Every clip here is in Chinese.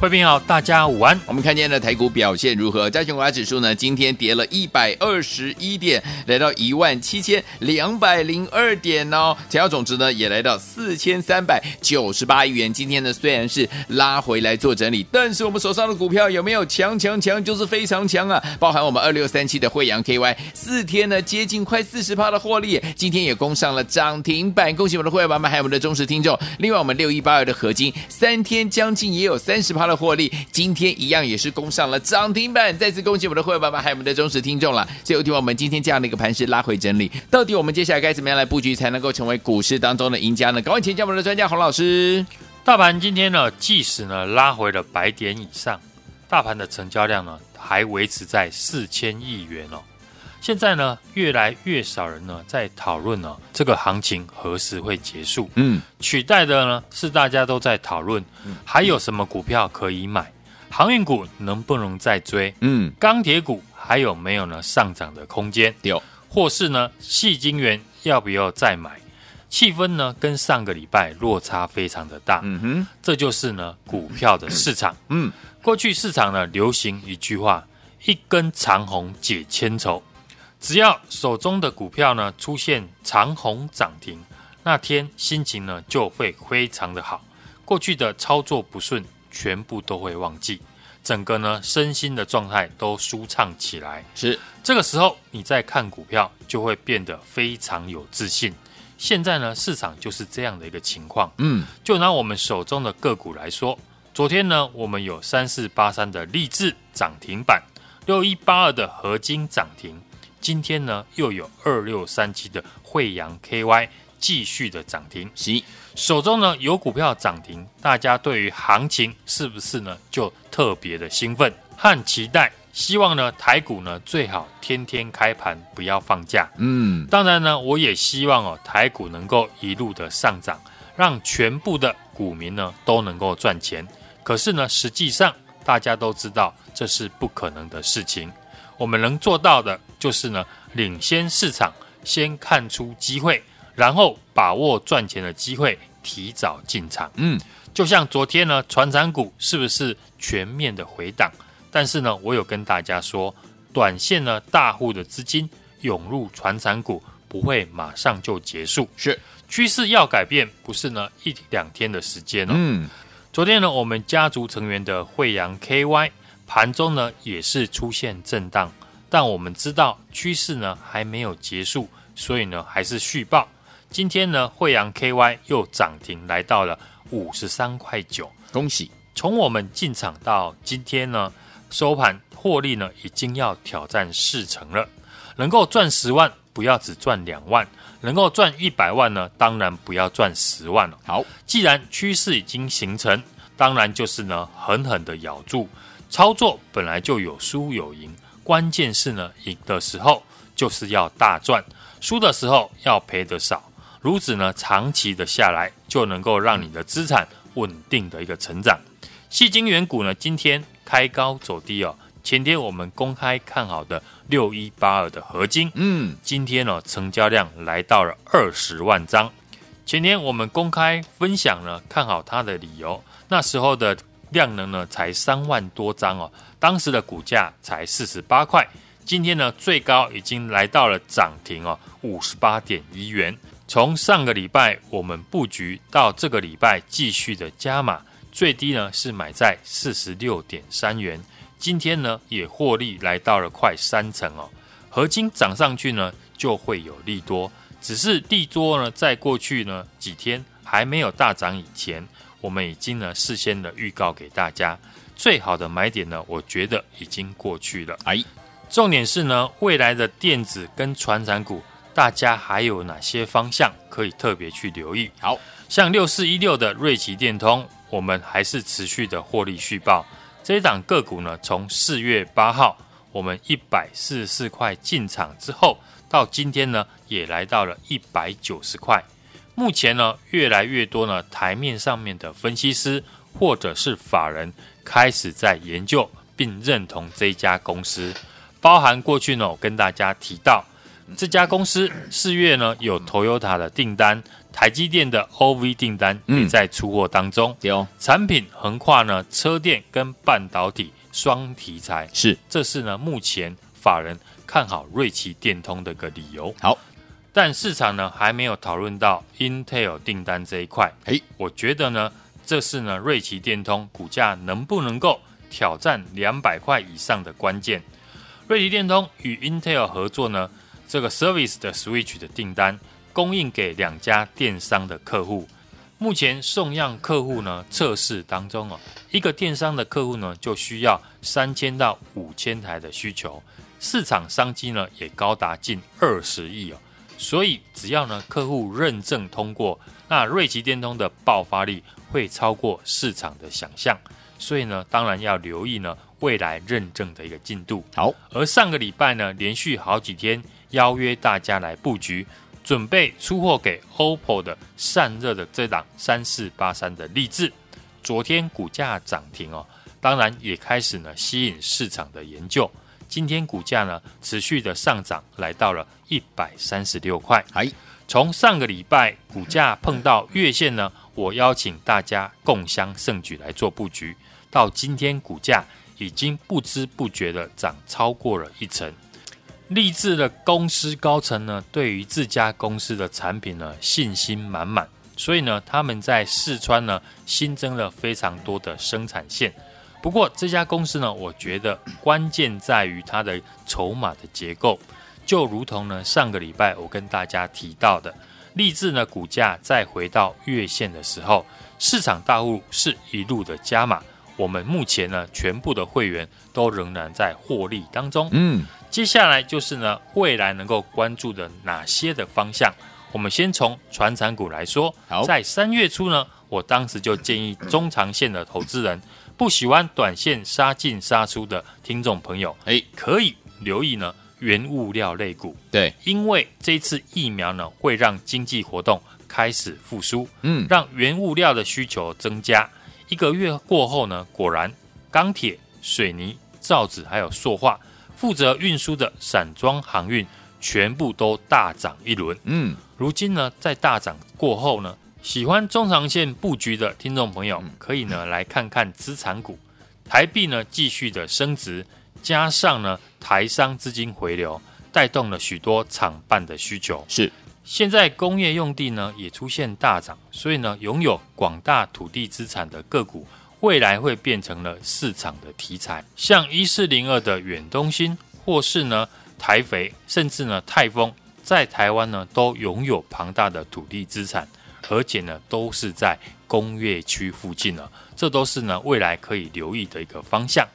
费平好，大家午安。我们看见的台股表现如何？加权股价指数呢？今天跌了一百二十一点，来到一万七千两百零二点哦。成交总值呢也来到四千三百九十八亿元。今天呢虽然是拉回来。做整理，但是我们手上的股票有没有强强强？就是非常强啊！包含我们二六三七的惠阳 KY，四天呢接近快四十趴的获利，今天也攻上了涨停板，恭喜我们的会员朋友们，还有我们的忠实听众。另外，我们六一八二的合金，三天将近也有三十趴的获利，今天一样也是攻上了涨停板，再次恭喜我们的会员爸爸，还有我们的忠实听众了。所以，听我们今天这样的一个盘势拉回整理，到底我们接下来该怎么样来布局，才能够成为股市当中的赢家呢？赶快请教我们的专家洪老师。大盘今天呢，即使呢拉回了百点以上，大盘的成交量呢还维持在四千亿元哦。现在呢，越来越少人呢在讨论呢这个行情何时会结束。嗯，取代的呢是大家都在讨论，还有什么股票可以买？航运股能不能再追？嗯，钢铁股还有没有呢上涨的空间？有，或是呢细金元要不要再买？气氛呢，跟上个礼拜落差非常的大。嗯哼，这就是呢股票的市场。嗯，过去市场呢流行一句话：一根长红解千愁。只要手中的股票呢出现长红涨停，那天心情呢就会非常的好。过去的操作不顺，全部都会忘记，整个呢身心的状态都舒畅起来。是这个时候，你再看股票，就会变得非常有自信。现在呢，市场就是这样的一个情况。嗯，就拿我们手中的个股来说，昨天呢，我们有三四八三的励志涨停板，六一八二的合金涨停，今天呢又有二六三七的惠阳 KY 继续的涨停。是，手中呢有股票涨停，大家对于行情是不是呢就特别的兴奋和期待？希望呢，台股呢最好天天开盘，不要放假。嗯，当然呢，我也希望哦，台股能够一路的上涨，让全部的股民呢都能够赚钱。可是呢，实际上大家都知道这是不可能的事情。我们能做到的就是呢，领先市场，先看出机会，然后把握赚钱的机会，提早进场。嗯，就像昨天呢，船产股是不是全面的回档？但是呢，我有跟大家说，短线呢，大户的资金涌入船产股不会马上就结束，是趋势要改变，不是呢一两天的时间哦。嗯，昨天呢，我们家族成员的惠阳 KY 盘中呢也是出现震荡，但我们知道趋势呢还没有结束，所以呢还是续报。今天呢，惠阳 KY 又涨停来到了五十三块九，恭喜！从我们进场到今天呢。收盘获利呢，已经要挑战四成了。能够赚十万，不要只赚两万；能够赚一百万呢，当然不要赚十万了。好，既然趋势已经形成，当然就是呢，狠狠的咬住。操作本来就有输有赢，关键是呢，赢的时候就是要大赚，输的时候要赔得少。如此呢，长期的下来，就能够让你的资产稳定的一个成长。细晶圆股呢，今天。开高走低哦，前天我们公开看好的六一八二的合金，嗯，今天呢成交量来到了二十万张。前天我们公开分享了看好它的理由，那时候的量能呢才三万多张哦，当时的股价才四十八块，今天呢最高已经来到了涨停哦，五十八点一元。从上个礼拜我们布局到这个礼拜继续的加码。最低呢是买在四十六点三元，今天呢也获利来到了快三成哦。合金涨上去呢就会有利多，只是利多呢在过去呢几天还没有大涨以前，我们已经呢事先的预告给大家，最好的买点呢我觉得已经过去了。哎，重点是呢，未来的电子跟传产股，大家还有哪些方向可以特别去留意？好，像六四一六的瑞奇电通，我们还是持续的获利续报。这一档个股呢，从四月八号我们一百四十四块进场之后，到今天呢，也来到了一百九十块。目前呢，越来越多呢，台面上面的分析师或者是法人开始在研究并认同这家公司。包含过去呢，我跟大家提到这家公司四月呢有 Toyota 的订单，台积电的 OV 订单也在出货当中。有、嗯、产品横跨呢车电跟半导体双题材，是这是呢目前法人看好瑞奇电通的一个理由。好，但市场呢还没有讨论到 Intel 订单这一块。诶，我觉得呢这是呢瑞奇电通股价能不能够挑战两百块以上的关键。瑞奇电通与 Intel 合作呢，这个 Service 的 Switch 的订单供应给两家电商的客户，目前送样客户呢测试当中哦，一个电商的客户呢就需要三千到五千台的需求，市场商机呢也高达近二十亿哦，所以只要呢客户认证通过，那瑞奇电通的爆发力会超过市场的想象，所以呢当然要留意呢。未来认证的一个进度。好，而上个礼拜呢，连续好几天邀约大家来布局，准备出货给 OPPO 的散热的这档三四八三的力智，昨天股价涨停哦，当然也开始呢吸引市场的研究。今天股价呢持续的上涨，来到了一百三十六块。哎，从上个礼拜股价碰到月线呢，我邀请大家共襄盛举来做布局，到今天股价。已经不知不觉的涨超过了一成，励志的公司高层呢，对于自家公司的产品呢信心满满，所以呢，他们在四川呢新增了非常多的生产线。不过这家公司呢，我觉得关键在于它的筹码的结构，就如同呢上个礼拜我跟大家提到的，立志呢股价再回到月线的时候，市场大户是一路的加码。我们目前呢，全部的会员都仍然在获利当中。嗯，接下来就是呢，未来能够关注的哪些的方向？我们先从传产股来说。好，在三月初呢，我当时就建议中长线的投资人，不喜欢短线杀进杀出的听众朋友，哎，可以留意呢原物料类股。对，因为这次疫苗呢，会让经济活动开始复苏，嗯，让原物料的需求增加。一个月过后呢，果然钢铁、水泥、造纸还有塑化负责运输的散装航运全部都大涨一轮。嗯，如今呢，在大涨过后呢，喜欢中长线布局的听众朋友可以呢来看看资产股，台币呢继续的升值，加上呢台商资金回流，带动了许多厂办的需求。是。现在工业用地呢也出现大涨，所以呢拥有广大土地资产的个股，未来会变成了市场的题材。像一四零二的远东新，或是呢台肥，甚至呢泰丰，在台湾呢都拥有庞大的土地资产，而且呢都是在工业区附近呢，这都是呢未来可以留意的一个方向。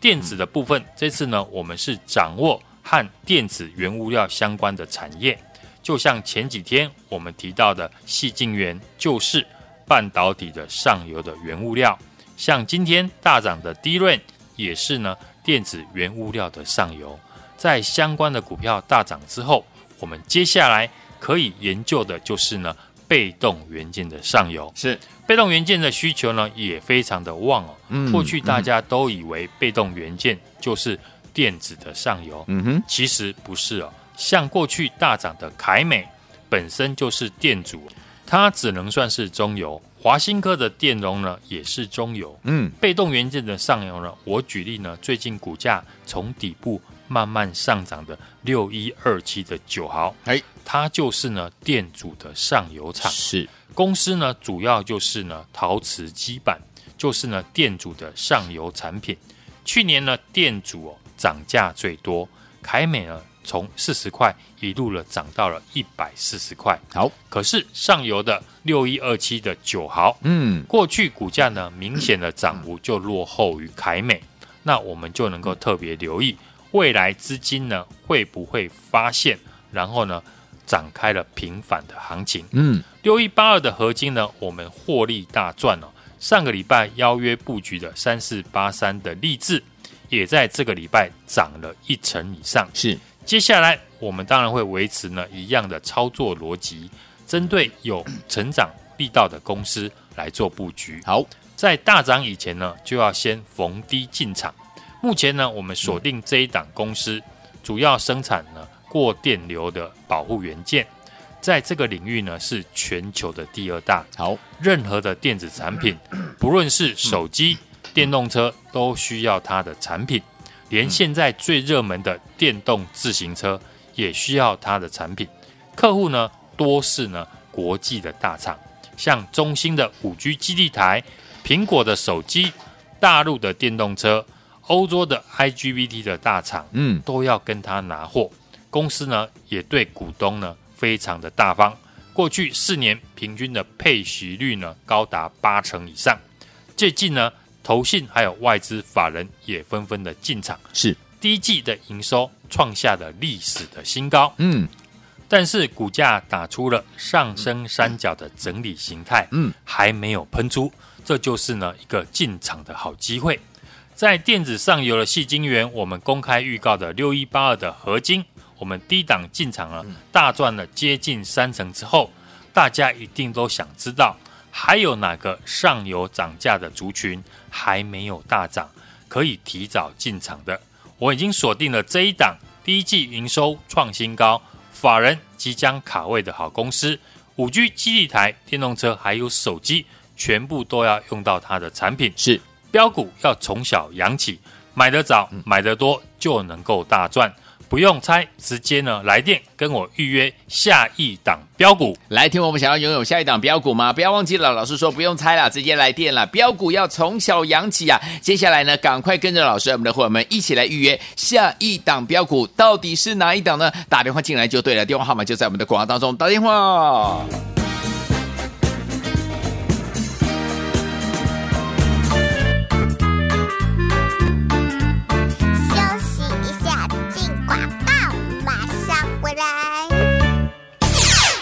电子的部分，这次呢我们是掌握和电子原物料相关的产业。就像前几天我们提到的细晶圆，就是半导体的上游的原物料。像今天大涨的低润也是呢，电子原物料的上游。在相关的股票大涨之后，我们接下来可以研究的就是呢，被动元件的上游。是被动元件的需求呢，也非常的旺哦。嗯，过去大家都以为被动元件就是电子的上游，嗯哼，其实不是哦。像过去大涨的凯美，本身就是电阻，它只能算是中游。华新科的电容呢，也是中游。嗯，被动元件的上游呢，我举例呢，最近股价从底部慢慢上涨的六一二七的九毫，哎，它就是呢电阻的上游厂。是公司呢，主要就是呢陶瓷基板，就是呢电阻的上游产品。去年呢电阻哦涨价最多，凯美呢。从四十块一路了涨到了一百四十块，好，可是上游的六一二七的九毫，嗯，过去股价呢明显的涨幅就落后于凯美，那我们就能够特别留意未来资金呢会不会发现，然后呢展开了平反的行情？嗯，六一八二的合金呢，我们获利大赚哦。上个礼拜邀约布局的三四八三的励志，也在这个礼拜涨了一成以上。是，接下来我们当然会维持呢一样的操作逻辑，针对有成长力道的公司来做布局。好，在大涨以前呢，就要先逢低进场。目前呢，我们锁定这一档公司，主要生产呢过电流的保护元件。在这个领域呢，是全球的第二大。好，任何的电子产品，不论是手机、电动车，都需要它的产品。连现在最热门的电动自行车，也需要它的产品。客户呢，多是呢国际的大厂，像中兴的五 G 基地台、苹果的手机、大陆的电动车、欧洲的 IGBT 的大厂，嗯，都要跟他拿货。公司呢，也对股东呢。非常的大方，过去四年平均的配息率呢高达八成以上。最近呢，投信还有外资法人也纷纷的进场，是第一季的营收创下了历史的新高。嗯，但是股价打出了上升三角的整理形态，嗯，还没有喷出，这就是呢一个进场的好机会。在电子上游的矽晶圆，我们公开预告的六一八二的合晶。我们低档进场了，大赚了接近三成之后，大家一定都想知道，还有哪个上游涨价的族群还没有大涨，可以提早进场的？我已经锁定了这一档，第一季营收创新高，法人即将卡位的好公司，五 G 基地台、电动车还有手机，全部都要用到它的产品。是标股要从小养起，买得早、买得多就能够大赚。不用猜，直接呢来电跟我预约下一档标股。来听我们想要拥有下一档标股吗？不要忘记了，老师说不用猜了，直接来电了。标股要从小养起啊！接下来呢，赶快跟着老师，我们的伙伴们一起来预约下一档标股，到底是哪一档呢？打电话进来就对了，电话号码就在我们的广告当中，打电话。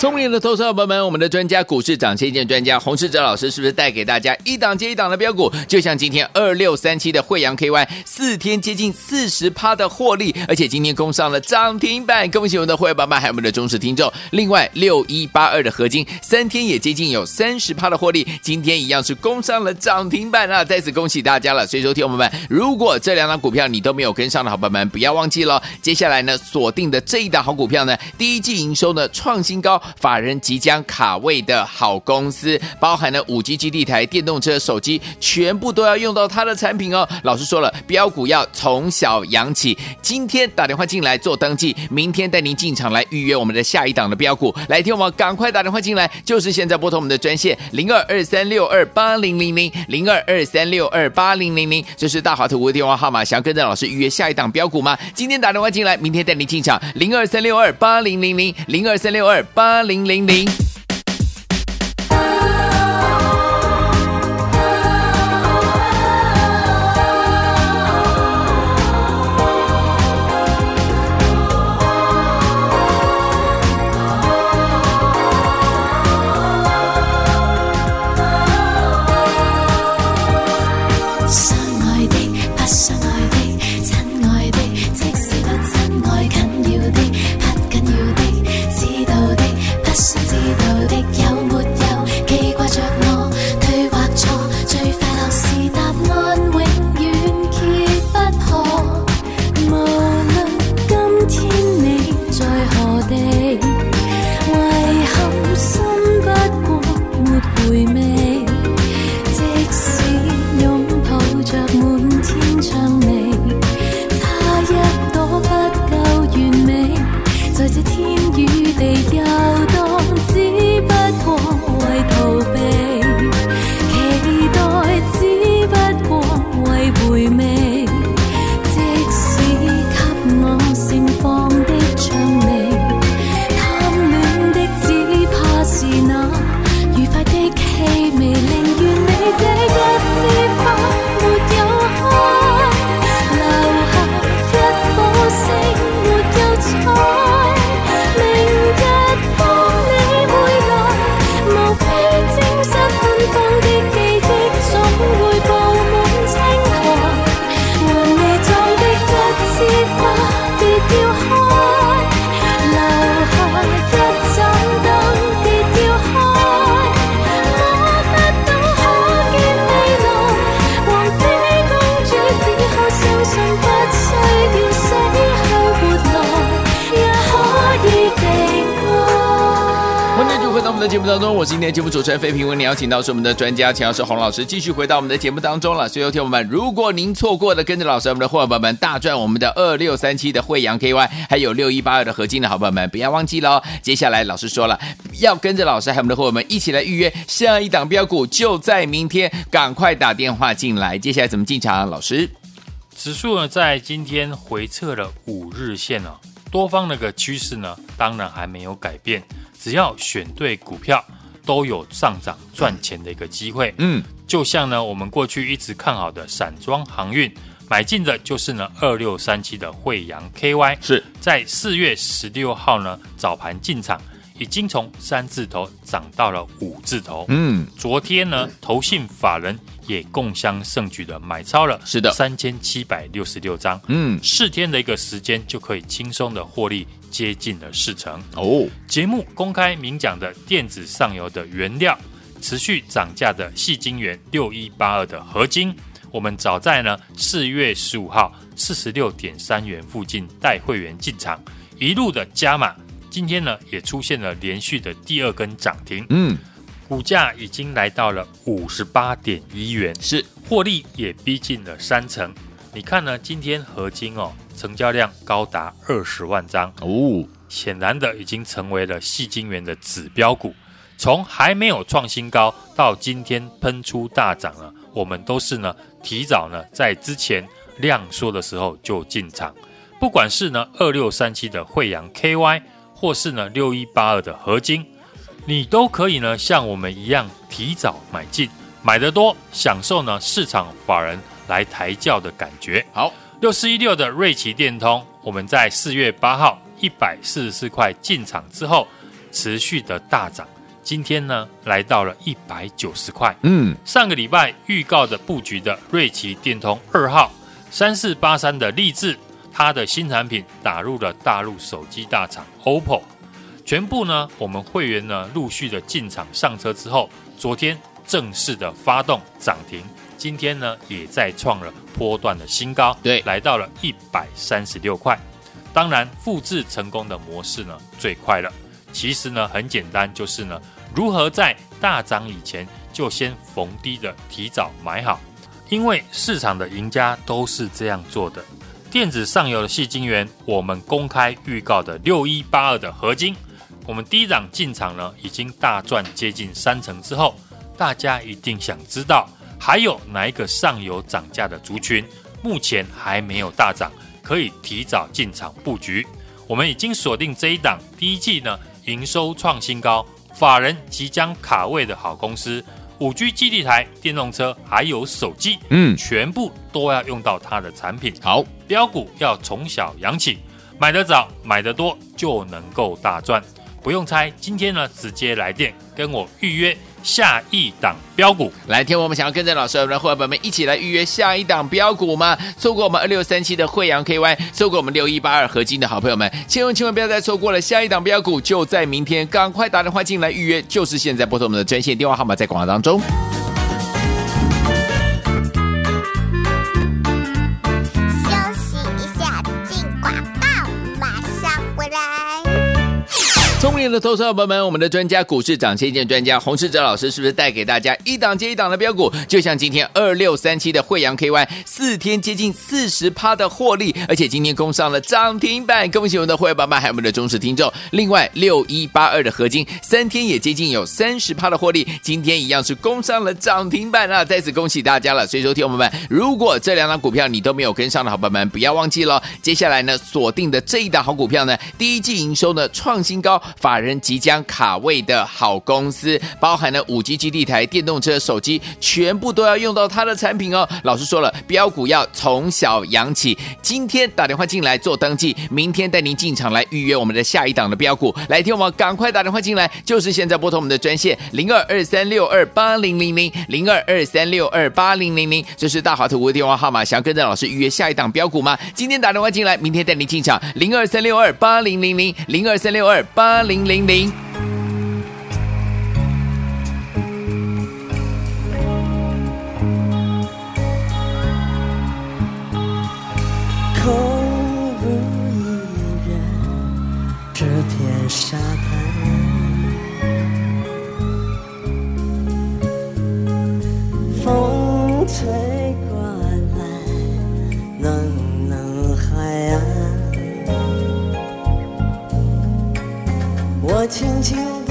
聪明的投资者朋友们，我们的专家股市涨先见专家洪世哲老师是不是带给大家一档接一档的标股？就像今天二六三七的惠阳 KY，四天接近四十趴的获利，而且今天攻上了涨停板，恭喜我们的会员爸爸还有我们的忠实听众。另外六一八二的合金，三天也接近有三十趴的获利，今天一样是攻上了涨停板啊！再次恭喜大家了。所以说，听我们，如果这两档股票你都没有跟上的好朋友们，不要忘记了，接下来呢锁定的这一档好股票呢，第一季营收呢创新高。法人即将卡位的好公司，包含了五 G 基地台、电动车、手机，全部都要用到它的产品哦。老师说了，标股要从小养起。今天打电话进来做登记，明天带您进场来预约我们的下一档的标股。来听我们赶快打电话进来，就是现在拨通我们的专线零二二三六二八零零零零二二三六二八零零零，这是大华图的电话号码。想要跟着老师预约下一档标股吗？今天打电话进来，明天带您进场零二三六二八零零零零二三六二八零零零。的节目当中，我是今天节目主持人费平，为您邀请到是我们的专家钱老师洪老师，继续回到我们的节目当中了。所以，听友们，如果您错过了跟着老师我们的伙伴们大赚我们的二六三七的慧洋 KY，还有六一八二的合金的好朋友们，不要忘记喽。接下来老师说了，要跟着老师还有我们的伙伴们一起来预约下一档标股，就在明天，赶快打电话进来。接下来怎么进场？老师，指数呢在今天回撤了五日线哦，多方那个趋势呢，当然还没有改变。只要选对股票，都有上涨赚钱的一个机会。嗯，就像呢，我们过去一直看好的散装航运，买进的就是呢二六三七的惠阳 KY，是在四月十六号呢早盘进场，已经从三字头涨到了五字头。嗯，昨天呢，投信法人也共襄盛举的买超了，是的，三千七百六十六张。嗯，四天的一个时间就可以轻松的获利。接近了四成哦。节目公开明讲的电子上游的原料持续涨价的细晶元六一八二的合金，我们早在呢四月十五号四十六点三元附近带会员进场，一路的加码，今天呢也出现了连续的第二根涨停，嗯，股价已经来到了五十八点一元，是获利也逼近了三成。你看呢？今天合金哦。成交量高达二十万张哦，显然的已经成为了细晶元的指标股。从还没有创新高到今天喷出大涨了，我们都是呢提早呢在之前量缩的时候就进场。不管是呢二六三七的惠阳 KY，或是呢六一八二的合金，你都可以呢像我们一样提早买进，买得多，享受呢市场法人来抬轿的感觉。好。六四一六的瑞奇电通，我们在四月八号一百四十四块进场之后，持续的大涨，今天呢来到了一百九十块。嗯，上个礼拜预告的布局的瑞奇电通二号三四八三的励志，它的新产品打入了大陆手机大厂 OPPO，全部呢我们会员呢陆续的进场上车之后，昨天正式的发动涨停。今天呢，也再创了波段的新高，对，来到了一百三十六块。当然，复制成功的模式呢，最快了。其实呢，很简单，就是呢，如何在大涨以前就先逢低的提早买好，因为市场的赢家都是这样做的。电子上游的细晶圆，我们公开预告的六一八二的合金，我们低档进场呢，已经大赚接近三成之后，大家一定想知道。还有哪一个上游涨价的族群，目前还没有大涨，可以提早进场布局？我们已经锁定这一档第一季呢，营收创新高，法人即将卡位的好公司，五 G 基地台、电动车还有手机，嗯，全部都要用到它的产品。好，标股要从小养起，买得早，买得多，就能够大赚。不用猜，今天呢，直接来电跟我预约。下一档标股，来听我们想要跟着老师我们的伙伴们一起来预约下一档标股吗？错过我们二六三七的惠阳 KY，错过我们六一八二合金的好朋友们，千万千万不要再错过了！下一档标股就在明天，赶快打电话进来预约，就是现在拨通我们的专线电话号码，在广告当中。聪明的投资朋友们，我们的专家股市涨先见专家洪世哲老师是不是带给大家一档接一档的标股？就像今天二六三七的惠阳 KY，四天接近四十趴的获利，而且今天攻上了涨停板，恭喜我们的会员宝宝还有我们的忠实听众。另外六一八二的合金，三天也接近有三十趴的获利，今天一样是攻上了涨停板啊！再次恭喜大家了。所以说，听我们，如果这两档股票你都没有跟上的好朋友们，不要忘记了，接下来呢锁定的这一档好股票呢，第一季营收呢创新高。法人即将卡位的好公司，包含了五 G 基地台、电动车、手机，全部都要用到它的产品哦。老师说了，标股要从小养起。今天打电话进来做登记，明天带您进场来预约我们的下一档的标股。来听我们赶快打电话进来，就是现在拨通我们的专线零二二三六二八零零零零二二三六二八零零零，这是大华图的电话号码。想要跟着老师预约下一档标股吗？今天打电话进来，明天带您进场零二三六二八零零零零二三六二八零。零零。轻轻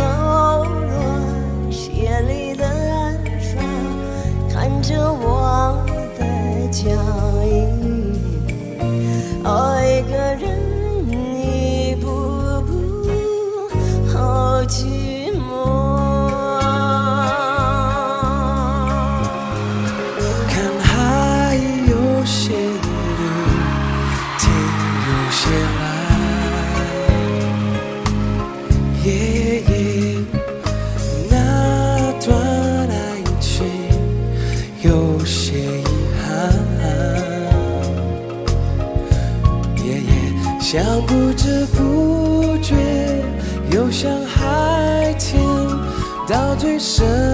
最深。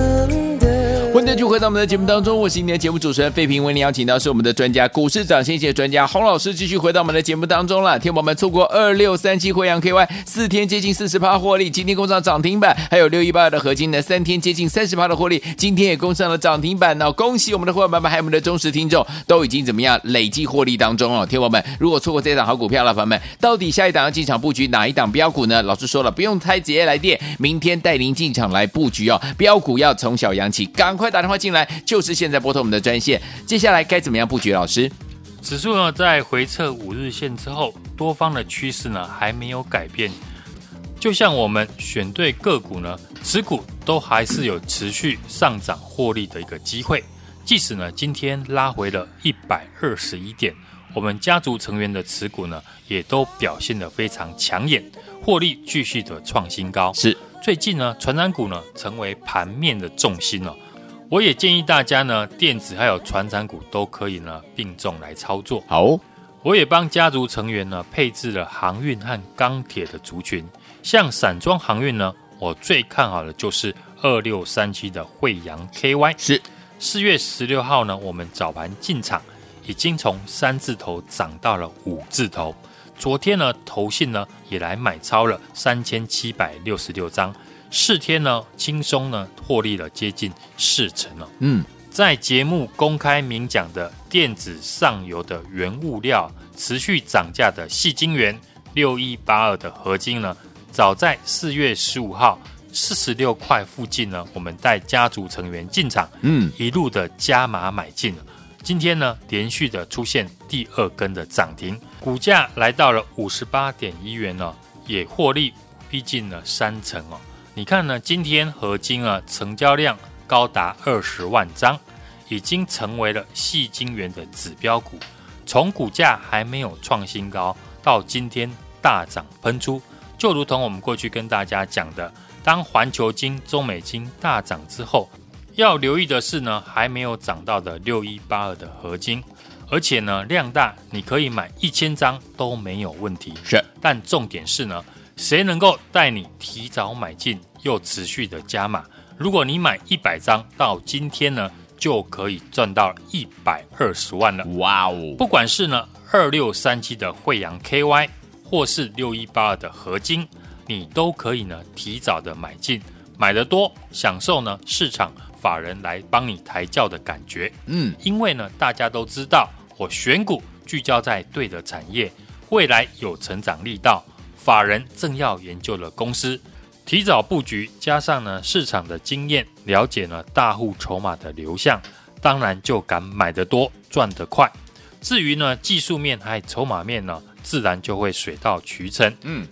欢迎继续回到我们的节目当中，我是今天的节目主持人费平，为您邀请到是我们的专家股市涨先谢专家洪老师，继续回到我们的节目当中了。听我们错过二六三七惠阳 KY 四天接近四十趴获利，今天攻上涨停板，还有六一八二的合金呢，三天接近三十趴的获利，今天也攻上了涨停板呢。恭喜我们的伙伴们，还有我们的忠实听众，都已经怎么样累计获利当中哦。听我们，如果错过这一档好股票了，朋友们，到底下一档要进场布局哪一档标股呢？老师说了，不用猜，直接来电，明天带您进场来布局哦。标股要从小扬起，赶快打电话进来。就是现在拨通我们的专线，接下来该怎么样布局？老师，指数呢在回撤五日线之后，多方的趋势呢还没有改变，就像我们选对个股呢，持股都还是有持续上涨获利的一个机会。即使呢今天拉回了一百二十一点，我们家族成员的持股呢也都表现得非常抢眼，获利继续的创新高。是最近呢，传染股呢成为盘面的重心哦。我也建议大家呢，电子还有传产股都可以呢并重来操作。好哦，我也帮家族成员呢配置了航运和钢铁的族群，像散装航运呢，我最看好的就是二六三七的惠阳 KY。是四月十六号呢，我们早盘进场，已经从三字头涨到了五字头。昨天呢，投信呢也来买超了三千七百六十六张。四天呢，轻松呢获利了接近四成了。嗯，在节目公开明讲的电子上游的原物料持续涨价的细晶圆六一八二的合金呢，早在四月十五号四十六块附近呢，我们带家族成员进场，嗯，一路的加码买进。今天呢，连续的出现第二根的涨停，股价来到了五十八点一元呢，也获利逼近了三成哦。你看呢？今天合金啊，成交量高达二十万张，已经成为了细晶圆的指标股。从股价还没有创新高，到今天大涨喷出，就如同我们过去跟大家讲的，当环球金、中美金大涨之后，要留意的是呢，还没有涨到的六一八二的合金，而且呢量大，你可以买一千张都没有问题。是，但重点是呢，谁能够带你提早买进？又持续的加码，如果你买一百张，到今天呢，就可以赚到一百二十万了。哇哦！不管是呢二六三七的惠阳 KY，或是六一八二的合金，你都可以呢提早的买进，买的多，享受呢市场法人来帮你抬轿的感觉。嗯，因为呢大家都知道，我选股聚焦在对的产业，未来有成长力道，法人正要研究的公司。提早布局，加上呢市场的经验，了解呢大户筹码的流向，当然就敢买得多，赚得快。至于呢技术面还筹码面呢，自然就会水到渠成。嗯，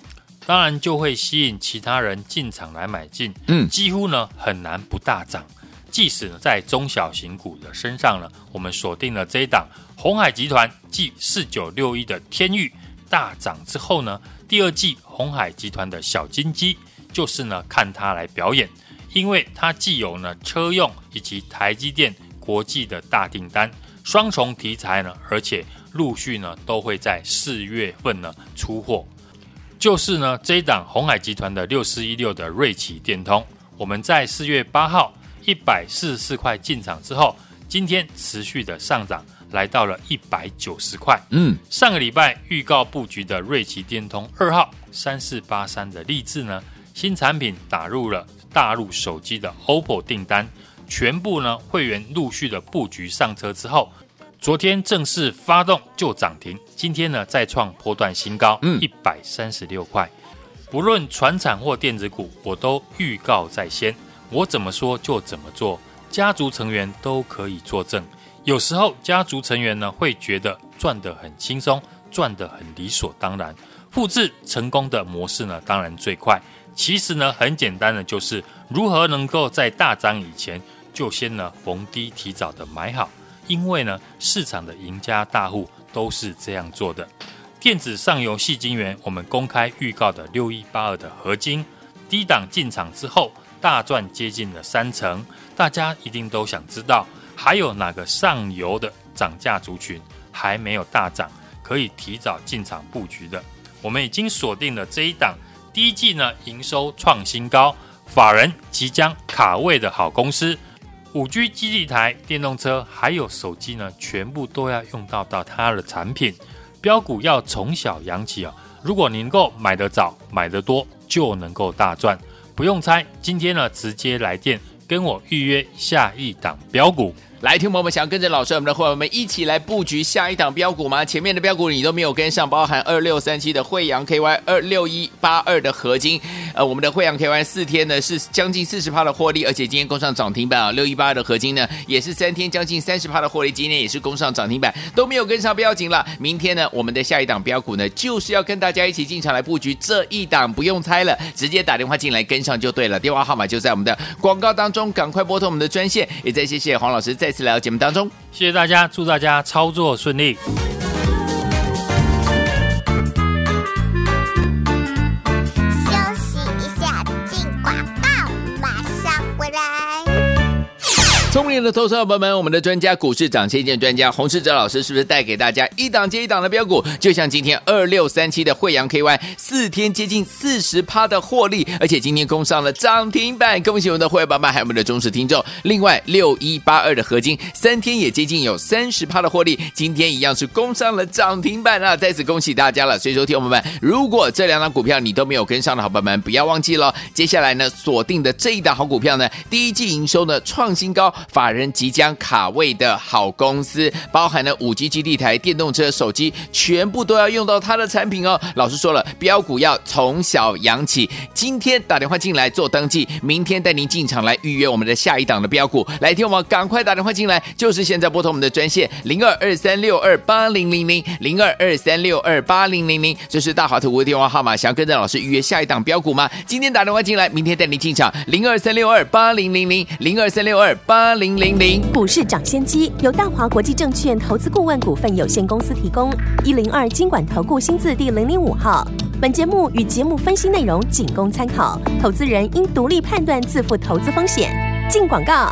当然就会吸引其他人进场来买进。嗯，几乎呢很难不大涨。即使呢在中小型股的身上呢，我们锁定了这一档红海集团继四九六一的天域大涨之后呢，第二季红海集团的小金鸡。就是呢，看它来表演，因为它既有呢车用以及台积电国际的大订单，双重题材呢，而且陆续呢都会在四月份呢出货。就是呢这一档鸿海集团的六四一六的瑞奇电通，我们在四月八号一百四十四块进场之后，今天持续的上涨，来到了一百九十块。嗯，上个礼拜预告布局的瑞奇电通二号三四八三的励志呢。新产品打入了大陆手机的 OPPO 订单，全部呢会员陆续的布局上车之后，昨天正式发动就涨停，今天呢再创波段新高，嗯，一百三十六块。不论传产或电子股，我都预告在先，我怎么说就怎么做，家族成员都可以作证。有时候家族成员呢会觉得赚得很轻松，赚得很理所当然，复制成功的模式呢当然最快。其实呢很简单的，就是如何能够在大涨以前就先呢逢低提早的买好，因为呢市场的赢家大户都是这样做的。电子上游矽晶圆，我们公开预告的六一八二的合金，低档进场之后大赚接近了三成，大家一定都想知道。还有哪个上游的涨价族群还没有大涨，可以提早进场布局的？我们已经锁定了这一档，第一季呢营收创新高，法人即将卡位的好公司，五 G 基地台、电动车还有手机呢，全部都要用到到它的产品。标股要从小养起啊！如果你能够买得早、买得多，就能够大赚。不用猜，今天呢直接来电跟我预约下一档标股。来，听朋友们想要跟着老师，我们的伙伴们一起来布局下一档标股吗？前面的标股你都没有跟上，包含二六三七的惠阳 KY、二六一八二的合金。呃，我们的惠阳 KY 四天呢是将近四十趴的获利，而且今天攻上涨停板啊。六一八二的合金呢也是三天将近三十趴的获利，今天也是攻上涨停板，都没有跟上，不要紧了。明天呢，我们的下一档标股呢就是要跟大家一起进场来布局这一档，不用猜了，直接打电话进来跟上就对了。电话号码就在我们的广告当中，赶快拨通我们的专线。也再谢谢黄老师再次来到节目当中，谢谢大家，祝大家操作顺利。聪明的投资者朋友们，我们的专家股市涨先见专家洪世哲老师是不是带给大家一档接一档的标股？就像今天二六三七的惠阳 KY，四天接近四十趴的获利，而且今天攻上了涨停板，恭喜我们的会员爸爸还有我们的忠实听众。另外六一八二的合金，三天也接近有三十趴的获利，今天一样是攻上了涨停板啊！再次恭喜大家了。所以说，听友们，如果这两档股票你都没有跟上的好朋友们，不要忘记了，接下来呢锁定的这一档好股票呢，第一季营收呢创新高。法人即将卡位的好公司，包含了五 G 基地台、电动车、手机，全部都要用到它的产品哦。老师说了，标股要从小养起。今天打电话进来做登记，明天带您进场来预约我们的下一档的标股。来听我们赶快打电话进来，就是现在拨通我们的专线零二二三六二八零零零零二二三六二八零零零，这是大华图的电话号码。想要跟着老师预约下一档标股吗？今天打电话进来，明天带您进场零二三六二八零零零零二三六二八。零零零股市涨先机由大华国际证券投资顾问股份有限公司提供，一零二经管投顾新字第零零五号。本节目与节目分析内容仅供参考，投资人应独立判断，自负投资风险。进广告。